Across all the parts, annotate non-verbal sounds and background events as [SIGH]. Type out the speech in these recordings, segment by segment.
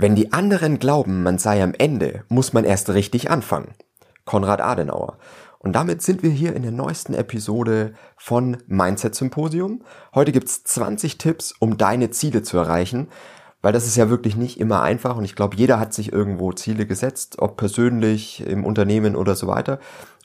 Wenn die anderen glauben, man sei am Ende, muss man erst richtig anfangen. Konrad Adenauer. Und damit sind wir hier in der neuesten Episode von Mindset Symposium. Heute gibt's 20 Tipps, um deine Ziele zu erreichen, weil das ist ja wirklich nicht immer einfach und ich glaube, jeder hat sich irgendwo Ziele gesetzt, ob persönlich, im Unternehmen oder so weiter.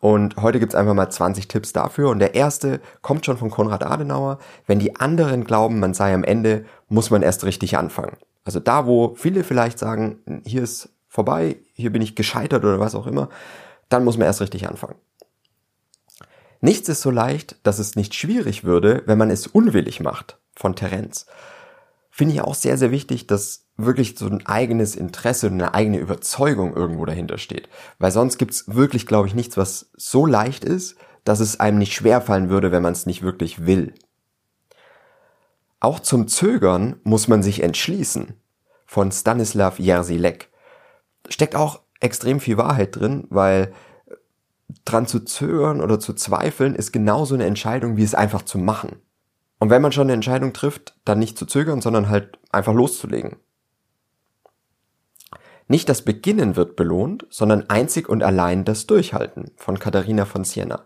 Und heute gibt's einfach mal 20 Tipps dafür. Und der erste kommt schon von Konrad Adenauer. Wenn die anderen glauben, man sei am Ende, muss man erst richtig anfangen. Also da, wo viele vielleicht sagen, hier ist vorbei, hier bin ich gescheitert oder was auch immer, dann muss man erst richtig anfangen. Nichts ist so leicht, dass es nicht schwierig würde, wenn man es unwillig macht, von Terenz. Finde ich auch sehr, sehr wichtig, dass wirklich so ein eigenes Interesse und eine eigene Überzeugung irgendwo dahinter steht. Weil sonst gibt's wirklich, glaube ich, nichts, was so leicht ist, dass es einem nicht schwerfallen würde, wenn man es nicht wirklich will. Auch zum Zögern muss man sich entschließen. Von Stanislav Jerzy Steckt auch extrem viel Wahrheit drin, weil dran zu zögern oder zu zweifeln ist genauso eine Entscheidung, wie es einfach zu machen. Und wenn man schon eine Entscheidung trifft, dann nicht zu zögern, sondern halt einfach loszulegen. Nicht das Beginnen wird belohnt, sondern einzig und allein das Durchhalten von Katharina von Siena.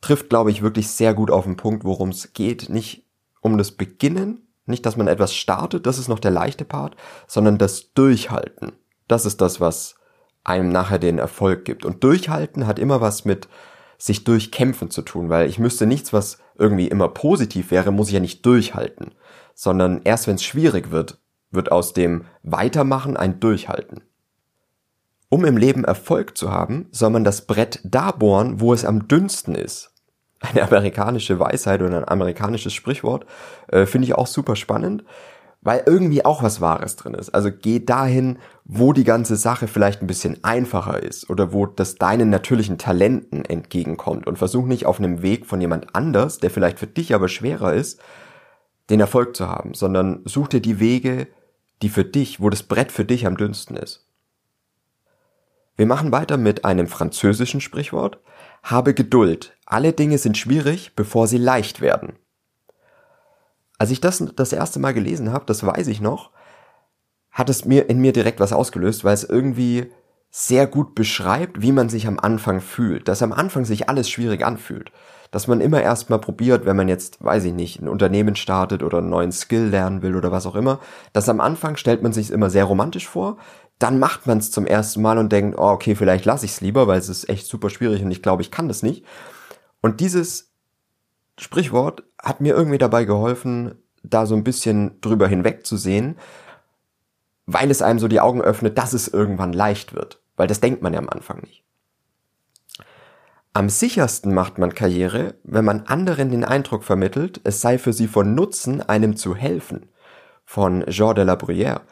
Trifft, glaube ich, wirklich sehr gut auf den Punkt, worum es geht. Nicht um das Beginnen, nicht, dass man etwas startet, das ist noch der leichte Part, sondern das Durchhalten. Das ist das, was einem nachher den Erfolg gibt. Und Durchhalten hat immer was mit sich durchkämpfen zu tun, weil ich müsste nichts, was irgendwie immer positiv wäre, muss ich ja nicht durchhalten, sondern erst wenn es schwierig wird, wird aus dem Weitermachen ein Durchhalten. Um im Leben Erfolg zu haben, soll man das Brett da bohren, wo es am dünnsten ist eine amerikanische Weisheit oder ein amerikanisches Sprichwort. Äh, Finde ich auch super spannend, weil irgendwie auch was Wahres drin ist. Also geh dahin, wo die ganze Sache vielleicht ein bisschen einfacher ist oder wo das deinen natürlichen Talenten entgegenkommt und versuch nicht auf einem Weg von jemand anders, der vielleicht für dich aber schwerer ist, den Erfolg zu haben, sondern such dir die Wege, die für dich, wo das Brett für dich am dünnsten ist. Wir machen weiter mit einem französischen Sprichwort. Habe Geduld. Alle Dinge sind schwierig, bevor sie leicht werden. Als ich das das erste Mal gelesen habe, das weiß ich noch, hat es mir in mir direkt was ausgelöst, weil es irgendwie sehr gut beschreibt, wie man sich am Anfang fühlt, dass am Anfang sich alles schwierig anfühlt, dass man immer erstmal probiert, wenn man jetzt, weiß ich nicht, ein Unternehmen startet oder einen neuen Skill lernen will oder was auch immer, dass am Anfang stellt man sich immer sehr romantisch vor, dann macht man es zum ersten Mal und denkt, oh, okay, vielleicht lasse ich es lieber, weil es ist echt super schwierig und ich glaube, ich kann das nicht. Und dieses Sprichwort hat mir irgendwie dabei geholfen, da so ein bisschen drüber hinwegzusehen, weil es einem so die Augen öffnet, dass es irgendwann leicht wird. Weil das denkt man ja am Anfang nicht. Am sichersten macht man Karriere, wenn man anderen den Eindruck vermittelt, es sei für sie von Nutzen, einem zu helfen. Von Jean de la Bruyère.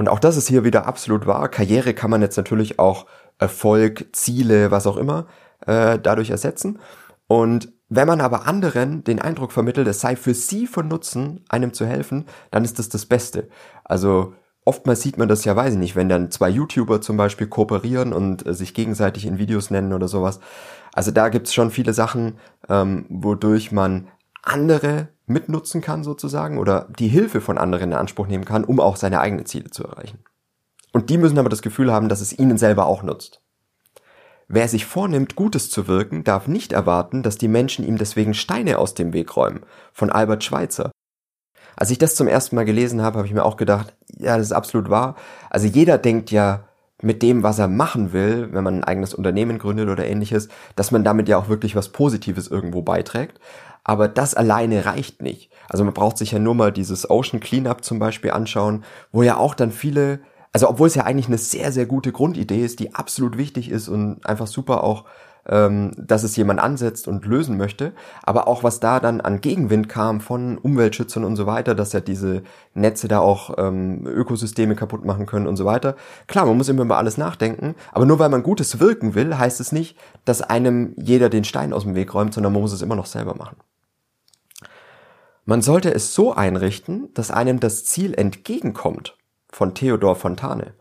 Und auch das ist hier wieder absolut wahr. Karriere kann man jetzt natürlich auch Erfolg, Ziele, was auch immer, äh, dadurch ersetzen. Und wenn man aber anderen den Eindruck vermittelt, es sei für sie von Nutzen, einem zu helfen, dann ist das das Beste. Also oftmals sieht man das ja, weiß ich nicht, wenn dann zwei YouTuber zum Beispiel kooperieren und äh, sich gegenseitig in Videos nennen oder sowas. Also da gibt's schon viele Sachen, ähm, wodurch man andere mitnutzen kann sozusagen oder die Hilfe von anderen in Anspruch nehmen kann, um auch seine eigenen Ziele zu erreichen. Und die müssen aber das Gefühl haben, dass es ihnen selber auch nutzt. Wer sich vornimmt, Gutes zu wirken, darf nicht erwarten, dass die Menschen ihm deswegen Steine aus dem Weg räumen. Von Albert Schweitzer. Als ich das zum ersten Mal gelesen habe, habe ich mir auch gedacht, ja, das ist absolut wahr. Also jeder denkt ja mit dem, was er machen will, wenn man ein eigenes Unternehmen gründet oder ähnliches, dass man damit ja auch wirklich was Positives irgendwo beiträgt. Aber das alleine reicht nicht. Also man braucht sich ja nur mal dieses Ocean Cleanup zum Beispiel anschauen, wo ja auch dann viele, also obwohl es ja eigentlich eine sehr, sehr gute Grundidee ist, die absolut wichtig ist und einfach super auch ähm, dass es jemand ansetzt und lösen möchte, aber auch was da dann an Gegenwind kam von Umweltschützern und so weiter, dass ja diese Netze da auch ähm, Ökosysteme kaputt machen können und so weiter. Klar, man muss immer über alles nachdenken, aber nur weil man Gutes wirken will, heißt es nicht, dass einem jeder den Stein aus dem Weg räumt, sondern man muss es immer noch selber machen. Man sollte es so einrichten, dass einem das Ziel entgegenkommt, von Theodor Fontane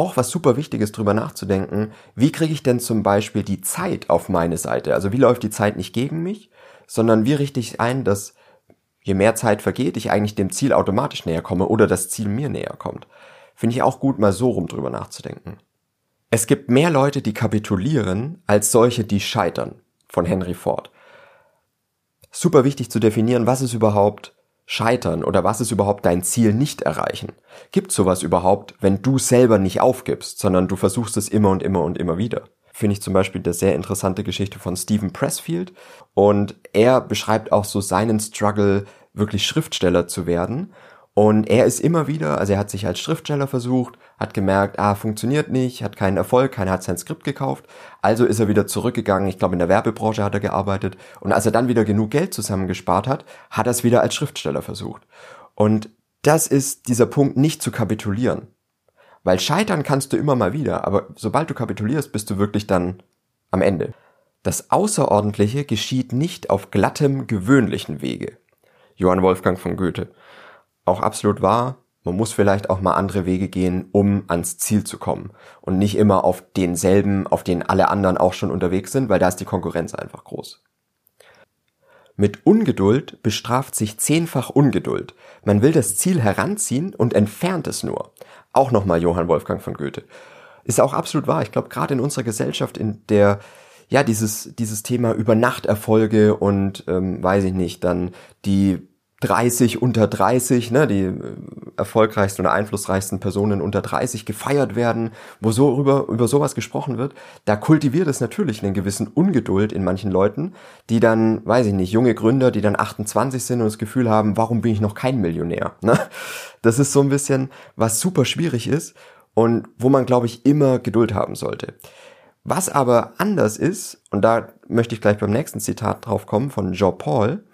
auch was super wichtig ist, drüber nachzudenken, wie kriege ich denn zum Beispiel die Zeit auf meine Seite? Also wie läuft die Zeit nicht gegen mich, sondern wie richte ich ein, dass je mehr Zeit vergeht, ich eigentlich dem Ziel automatisch näher komme oder das Ziel mir näher kommt. Finde ich auch gut, mal so rum drüber nachzudenken. Es gibt mehr Leute, die kapitulieren, als solche, die scheitern, von Henry Ford. Super wichtig zu definieren, was ist überhaupt Scheitern oder was ist überhaupt dein Ziel nicht erreichen? Gibt sowas überhaupt, wenn du selber nicht aufgibst, sondern du versuchst es immer und immer und immer wieder? Finde ich zum Beispiel eine sehr interessante Geschichte von Stephen Pressfield und er beschreibt auch so seinen Struggle, wirklich Schriftsteller zu werden und er ist immer wieder, also er hat sich als Schriftsteller versucht, hat gemerkt, ah, funktioniert nicht, hat keinen Erfolg, keiner hat sein Skript gekauft. Also ist er wieder zurückgegangen, ich glaube in der Werbebranche hat er gearbeitet. Und als er dann wieder genug Geld zusammengespart hat, hat er es wieder als Schriftsteller versucht. Und das ist dieser Punkt, nicht zu kapitulieren. Weil scheitern kannst du immer mal wieder, aber sobald du kapitulierst, bist du wirklich dann am Ende. Das Außerordentliche geschieht nicht auf glattem, gewöhnlichen Wege. Johann Wolfgang von Goethe auch absolut wahr. Man muss vielleicht auch mal andere Wege gehen, um ans Ziel zu kommen. Und nicht immer auf denselben, auf den alle anderen auch schon unterwegs sind, weil da ist die Konkurrenz einfach groß. Mit Ungeduld bestraft sich zehnfach Ungeduld. Man will das Ziel heranziehen und entfernt es nur. Auch nochmal Johann Wolfgang von Goethe. Ist auch absolut wahr. Ich glaube, gerade in unserer Gesellschaft, in der ja dieses dieses Thema über Nachterfolge und ähm, weiß ich nicht, dann die 30 unter 30, ne, die äh, erfolgreichsten oder einflussreichsten Personen unter 30 gefeiert werden, wo so über, über sowas gesprochen wird, da kultiviert es natürlich einen gewissen Ungeduld in manchen Leuten, die dann, weiß ich nicht, junge Gründer, die dann 28 sind und das Gefühl haben, warum bin ich noch kein Millionär? [LAUGHS] Ne? Das ist so ein bisschen, was super schwierig ist und wo man, glaube ich, immer Geduld haben sollte. Was aber anders ist, und da möchte ich gleich beim nächsten Zitat drauf kommen von Jean Paul,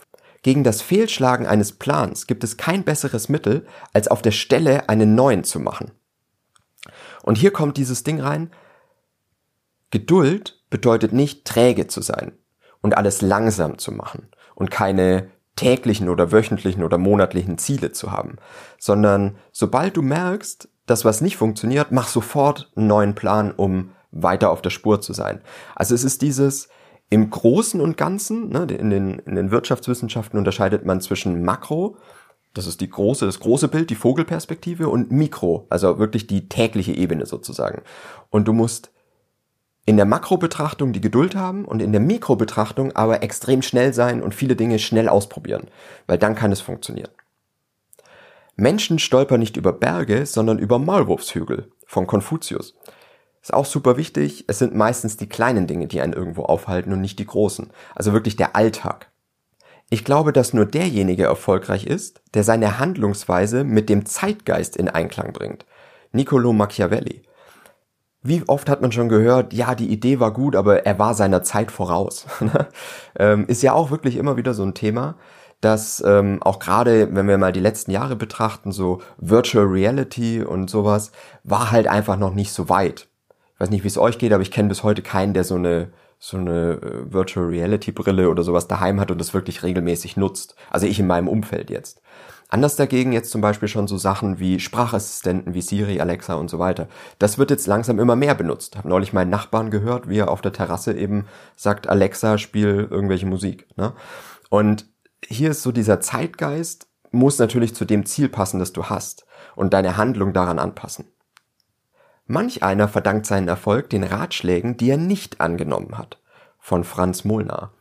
gegen das Fehlschlagen eines Plans gibt es kein besseres Mittel, als auf der Stelle einen neuen zu machen. Und hier kommt dieses Ding rein. Geduld bedeutet nicht träge zu sein und alles langsam zu machen und keine täglichen oder wöchentlichen oder monatlichen Ziele zu haben, sondern sobald du merkst, dass was nicht funktioniert, mach sofort einen neuen Plan, um weiter auf der Spur zu sein. Also es ist dieses, im Großen und Ganzen, ne, in, den, in den Wirtschaftswissenschaften unterscheidet man zwischen Makro, das ist die große, das große Bild, die Vogelperspektive, und Mikro, also wirklich die tägliche Ebene sozusagen. Und du musst in der Makrobetrachtung die Geduld haben und in der Mikrobetrachtung aber extrem schnell sein und viele Dinge schnell ausprobieren, weil dann kann es funktionieren. Menschen stolpern nicht über Berge, sondern über Maulwurfshügel von Konfuzius. Ist auch super wichtig, es sind meistens die kleinen Dinge, die einen irgendwo aufhalten und nicht die großen. Also wirklich der Alltag. Ich glaube, dass nur derjenige erfolgreich ist, der seine Handlungsweise mit dem Zeitgeist in Einklang bringt. Niccolo Machiavelli. Wie oft hat man schon gehört, ja, die Idee war gut, aber er war seiner Zeit voraus. [LAUGHS] Ähm, ist ja auch wirklich immer wieder so ein Thema, dass ähm, auch gerade, wenn wir mal die letzten Jahre betrachten, so Virtual Reality und sowas, war halt einfach noch nicht so weit. Ich weiß nicht, wie es euch geht, aber ich kenne bis heute keinen, der so eine so eine äh, Virtual Reality Brille oder sowas daheim hat und das wirklich regelmäßig nutzt. Also ich in meinem Umfeld jetzt. Anders dagegen jetzt zum Beispiel schon so Sachen wie Sprachassistenten wie Siri, Alexa und so weiter. Das wird jetzt langsam immer mehr benutzt. Hab neulich meinen Nachbarn gehört, wie er auf der Terrasse eben sagt, Alexa, spiel irgendwelche Musik. Ne? Und hier ist so dieser Zeitgeist, muss natürlich zu dem Ziel passen, das du hast und deine Handlung daran anpassen. Manch einer verdankt seinen Erfolg den Ratschlägen, die er nicht angenommen hat. Von Franz Molnar.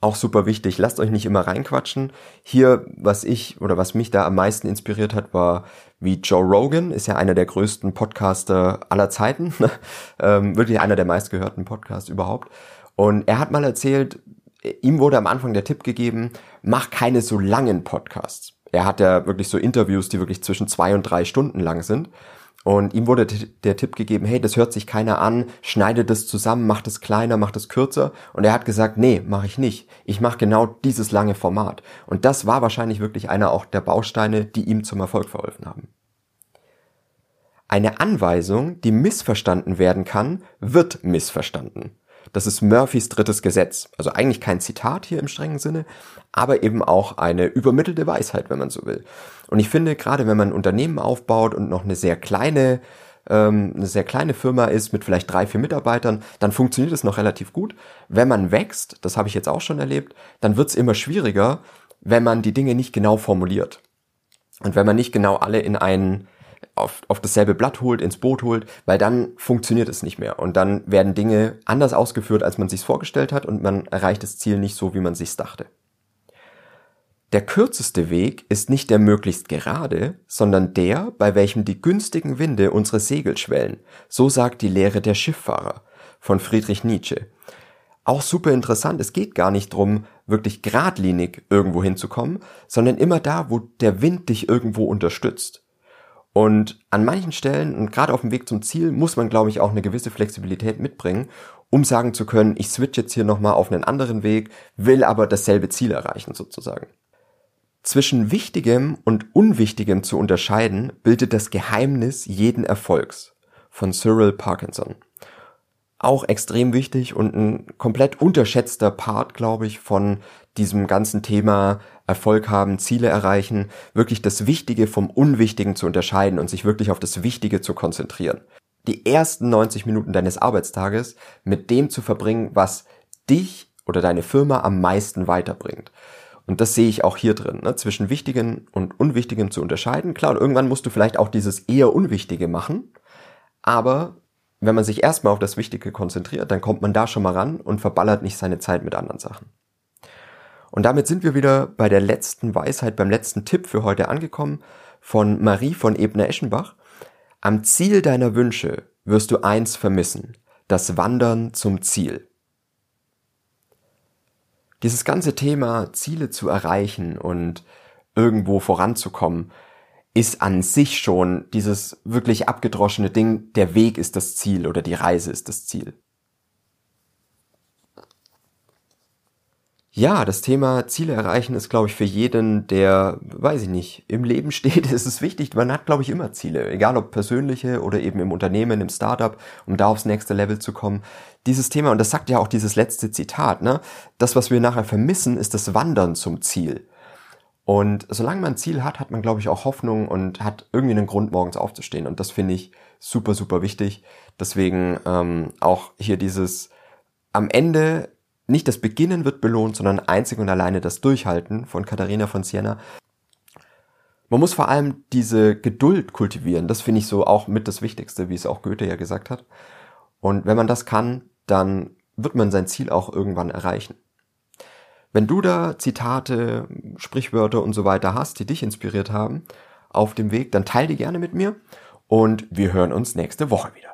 Auch super wichtig, lasst euch nicht immer reinquatschen. Hier, was ich oder was mich da am meisten inspiriert hat, war wie Joe Rogan, ist ja einer der größten Podcaster aller Zeiten. [LAUGHS] ähm, wirklich einer der meistgehörten Podcasts überhaupt. Und er hat mal erzählt, ihm wurde am Anfang der Tipp gegeben, mach keine so langen Podcasts. Er hat ja wirklich so Interviews, die wirklich zwischen zwei und drei Stunden lang sind. Und ihm wurde der Tipp gegeben, hey, das hört sich keiner an, schneide das zusammen, mach das kleiner, mach das kürzer. Und er hat gesagt, nee, mache ich nicht. Ich mache genau dieses lange Format. Und das war wahrscheinlich wirklich einer auch der Bausteine, die ihm zum Erfolg verholfen haben. Eine Anweisung, die missverstanden werden kann, wird missverstanden. Das ist Murphys drittes Gesetz. Also eigentlich kein Zitat hier im strengen Sinne, aber eben auch eine übermittelte Weisheit, wenn man so will. Und ich finde, gerade wenn man ein Unternehmen aufbaut und noch eine sehr kleine ähm, eine sehr kleine Firma ist mit vielleicht drei, vier Mitarbeitern, dann funktioniert es noch relativ gut. Wenn man wächst, das habe ich jetzt auch schon erlebt, dann wird es immer schwieriger, wenn man die Dinge nicht genau formuliert. Und wenn man nicht genau alle in einen auf, auf dasselbe Blatt holt, ins Boot holt, weil dann funktioniert es nicht mehr. Und dann werden Dinge anders ausgeführt, als man sich vorgestellt hat und man erreicht das Ziel nicht so, wie man sich dachte. Der kürzeste Weg ist nicht der möglichst gerade, sondern der, bei welchem die günstigen Winde unsere Segel schwellen. So sagt die Lehre der Schifffahrer von Friedrich Nietzsche. Auch super interessant, es geht gar nicht drum, wirklich geradlinig irgendwo hinzukommen, sondern immer da, wo der Wind dich irgendwo unterstützt. Und an manchen Stellen und gerade auf dem Weg zum Ziel muss man, glaube ich, auch eine gewisse Flexibilität mitbringen, um sagen zu können, ich switch jetzt hier nochmal auf einen anderen Weg, will aber dasselbe Ziel erreichen sozusagen. Zwischen Wichtigem und Unwichtigem zu unterscheiden, bildet das Geheimnis jeden Erfolgs von Cyril Parkinson. Auch extrem wichtig und ein komplett unterschätzter Part, glaube ich, von diesem ganzen Thema Erfolg haben, Ziele erreichen, wirklich das Wichtige vom Unwichtigen zu unterscheiden und sich wirklich auf das Wichtige zu konzentrieren. Die ersten 90 Minuten deines Arbeitstages mit dem zu verbringen, was dich oder deine Firma am meisten weiterbringt. Und das sehe ich auch hier drin, ne? zwischen Wichtigen und Unwichtigen zu unterscheiden. Klar, irgendwann musst du vielleicht auch dieses eher Unwichtige machen, aber wenn man sich erstmal auf das Wichtige konzentriert, dann kommt man da schon mal ran und verballert nicht seine Zeit mit anderen Sachen. Und damit sind wir wieder bei der letzten Weisheit, beim letzten Tipp für heute angekommen von Marie von Ebner-Eschenbach. Am Ziel deiner Wünsche wirst du eins vermissen, das Wandern zum Ziel dieses ganze Thema, Ziele zu erreichen und irgendwo voranzukommen, ist an sich schon dieses wirklich abgedroschene Ding, der Weg ist das Ziel oder die Reise ist das Ziel. Ja, das Thema Ziele erreichen ist, glaube ich, für jeden, der, weiß ich nicht, im Leben [LAUGHS] steht, ist es wichtig. Man hat, glaube ich, immer Ziele, egal ob persönliche oder eben im Unternehmen, im Startup, um da aufs nächste Level zu kommen. Dieses Thema, und das sagt ja auch dieses letzte Zitat, ne? Das, was wir nachher vermissen, ist das Wandern zum Ziel. Und solange man ein Ziel hat, hat man, glaube ich, auch Hoffnung und hat irgendwie einen Grund, morgens aufzustehen. Und das finde ich super, super wichtig. Deswegen ähm, auch hier dieses am Ende nicht das Beginnen wird belohnt, sondern einzig und alleine das Durchhalten von Katharina von Siena. Man muss vor allem diese Geduld kultivieren. Das finde ich so auch mit das Wichtigste, wie es auch Goethe ja gesagt hat. Und wenn man das kann, dann wird man sein Ziel auch irgendwann erreichen. Wenn du da Zitate, Sprichwörter und so weiter hast, die dich inspiriert haben auf dem Weg, dann teile die gerne mit mir und wir hören uns nächste Woche wieder.